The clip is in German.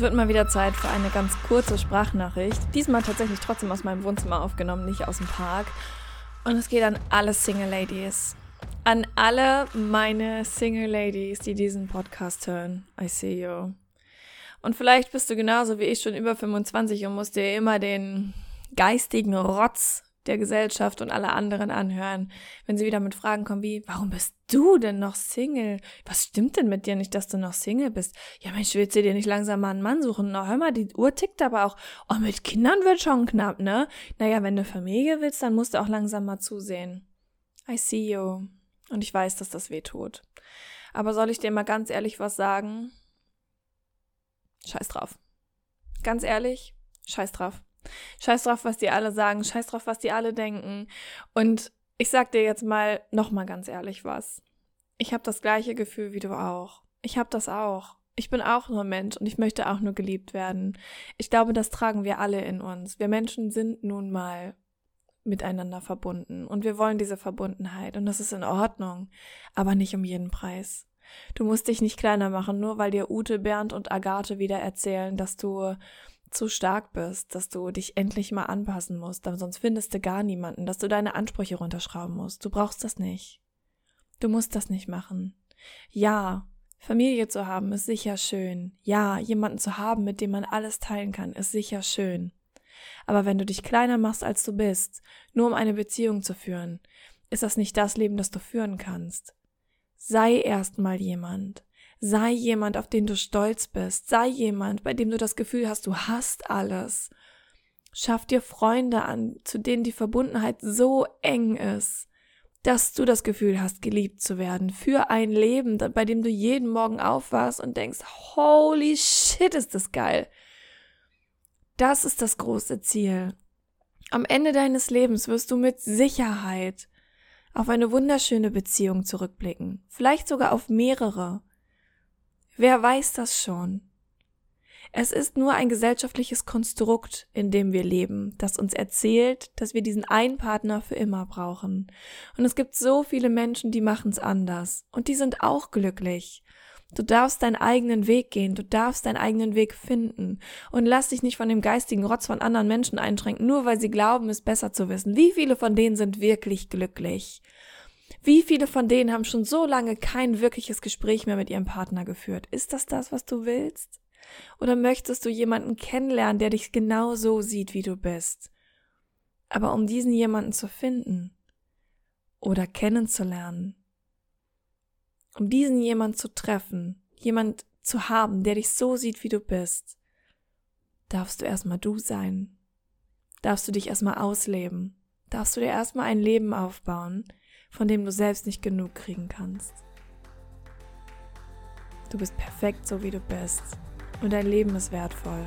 Es wird mal wieder Zeit für eine ganz kurze Sprachnachricht. Diesmal tatsächlich trotzdem aus meinem Wohnzimmer aufgenommen, nicht aus dem Park. Und es geht an alle Single Ladies. An alle meine Single Ladies, die diesen Podcast hören. I see you. Und vielleicht bist du genauso wie ich schon über 25 und musst dir immer den geistigen Rotz der Gesellschaft und alle anderen anhören, wenn sie wieder mit Fragen kommen wie, warum bist du denn noch Single? Was stimmt denn mit dir nicht, dass du noch Single bist? Ja Mensch, willst du dir nicht langsam mal einen Mann suchen? Na, hör mal, die Uhr tickt aber auch. Oh, mit Kindern wird schon knapp, ne? Naja, wenn du Familie willst, dann musst du auch langsam mal zusehen. I see you. Und ich weiß, dass das weh tut. Aber soll ich dir mal ganz ehrlich was sagen? Scheiß drauf. Ganz ehrlich, scheiß drauf. Scheiß drauf, was die alle sagen, scheiß drauf, was die alle denken. Und ich sag dir jetzt mal noch mal ganz ehrlich was. Ich habe das gleiche Gefühl wie du auch. Ich habe das auch. Ich bin auch nur Mensch und ich möchte auch nur geliebt werden. Ich glaube, das tragen wir alle in uns. Wir Menschen sind nun mal miteinander verbunden und wir wollen diese Verbundenheit und das ist in Ordnung, aber nicht um jeden Preis. Du musst dich nicht kleiner machen, nur weil dir Ute, Bernd und Agathe wieder erzählen, dass du zu stark bist, dass du dich endlich mal anpassen musst, sonst findest du gar niemanden, dass du deine Ansprüche runterschrauben musst. Du brauchst das nicht. Du musst das nicht machen. Ja, Familie zu haben ist sicher schön. Ja, jemanden zu haben, mit dem man alles teilen kann, ist sicher schön. Aber wenn du dich kleiner machst, als du bist, nur um eine Beziehung zu führen, ist das nicht das Leben, das du führen kannst. Sei erst mal jemand. Sei jemand, auf den du stolz bist. Sei jemand, bei dem du das Gefühl hast, du hast alles. Schaff dir Freunde an, zu denen die Verbundenheit so eng ist, dass du das Gefühl hast, geliebt zu werden für ein Leben, bei dem du jeden Morgen aufwachst und denkst, holy shit, ist das geil. Das ist das große Ziel. Am Ende deines Lebens wirst du mit Sicherheit auf eine wunderschöne Beziehung zurückblicken, vielleicht sogar auf mehrere. Wer weiß das schon? Es ist nur ein gesellschaftliches Konstrukt, in dem wir leben, das uns erzählt, dass wir diesen einen Partner für immer brauchen. Und es gibt so viele Menschen, die machen es anders. Und die sind auch glücklich. Du darfst deinen eigenen Weg gehen, du darfst deinen eigenen Weg finden. Und lass dich nicht von dem geistigen Rotz von anderen Menschen einschränken, nur weil sie glauben, es besser zu wissen. Wie viele von denen sind wirklich glücklich? Wie viele von denen haben schon so lange kein wirkliches Gespräch mehr mit ihrem Partner geführt? Ist das das, was du willst? Oder möchtest du jemanden kennenlernen, der dich genau so sieht, wie du bist? Aber um diesen jemanden zu finden oder kennenzulernen, um diesen jemanden zu treffen, jemand zu haben, der dich so sieht, wie du bist, darfst du erstmal du sein. Darfst du dich erstmal ausleben. Darfst du dir erstmal ein Leben aufbauen, von dem du selbst nicht genug kriegen kannst. Du bist perfekt, so wie du bist. Und dein Leben ist wertvoll.